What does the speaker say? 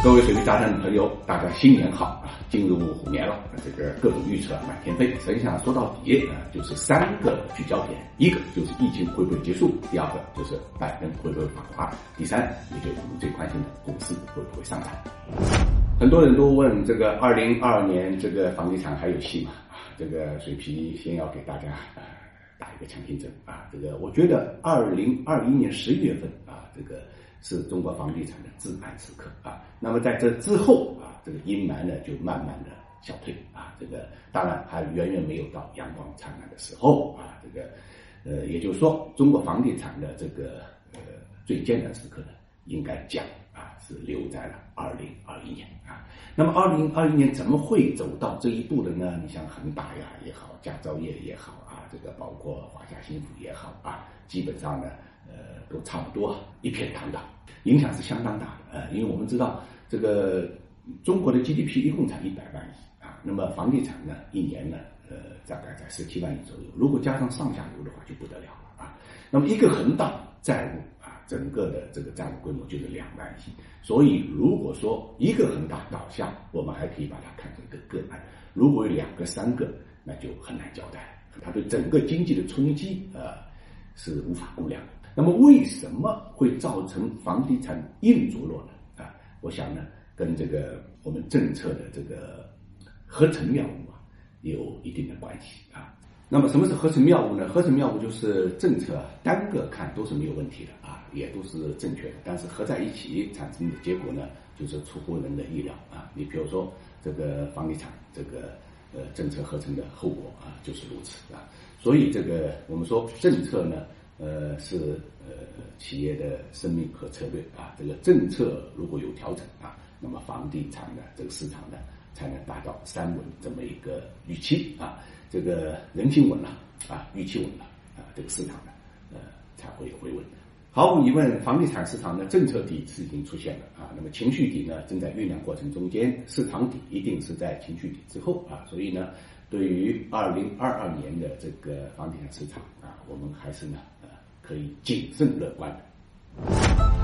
各位水利大战的朋友，大家新年好啊！进入虎年了，这个各种预测满天飞。实际上说到底啊，就是三个聚焦点：一个就是疫情会不会结束；第二个就是拜登会不会访华；第三，也就是我们最关心的股市会不会上涨。很多人都问这个二零二二年这个房地产还有戏吗？这个水皮先要给大家打一个强心针啊！这个我觉得二零二一年十一月份啊，这个。是中国房地产的至暗时刻啊，那么在这之后啊，这个阴霾呢就慢慢的消退啊，这个当然还远远没有到阳光灿烂的时候啊，这个呃，也就是说，中国房地产的这个呃最艰难时刻呢，应该讲啊是留在了二零二一年啊。那么二零二一年怎么会走到这一步的呢？你像恒大呀也好，佳兆业也好，这个包括华夏幸福也好啊，基本上呢。呃，都差不多，一片躺倒，影响是相当大的。呃，因为我们知道，这个中国的 GDP 一共才一百万亿啊，那么房地产呢，一年呢，呃，大概在十七万亿左右。如果加上上下游的话，就不得了了啊。那么一个恒大债务啊，整个的这个债务规模就是两万亿。所以如果说一个恒大倒下，我们还可以把它看成一个个案；如果有两个、三个，那就很难交代。它对整个经济的冲击，呃，是无法估量。那么为什么会造成房地产硬着落呢？啊，我想呢，跟这个我们政策的这个合成谬误啊，有一定的关系啊。那么什么是合成谬误呢？合成谬误就是政策单个看都是没有问题的啊，也都是正确的，但是合在一起产生的结果呢，就是出乎人的意料啊。你比如说这个房地产这个呃政策合成的后果啊，就是如此啊。所以这个我们说政策呢。呃，是呃企业的生命和策略啊，这个政策如果有调整啊，那么房地产的这个市场呢，才能达到三稳这么一个预期啊，这个人心稳了啊，预期稳了啊，这个市场呢，呃才会回稳。毫无疑问，房地产市场的政策底是已经出现了啊，那么情绪底呢正在酝酿过程中间，市场底一定是在情绪底之后啊，所以呢，对于二零二二年的这个房地产市场啊，我们还是呢。可以谨慎乐观的。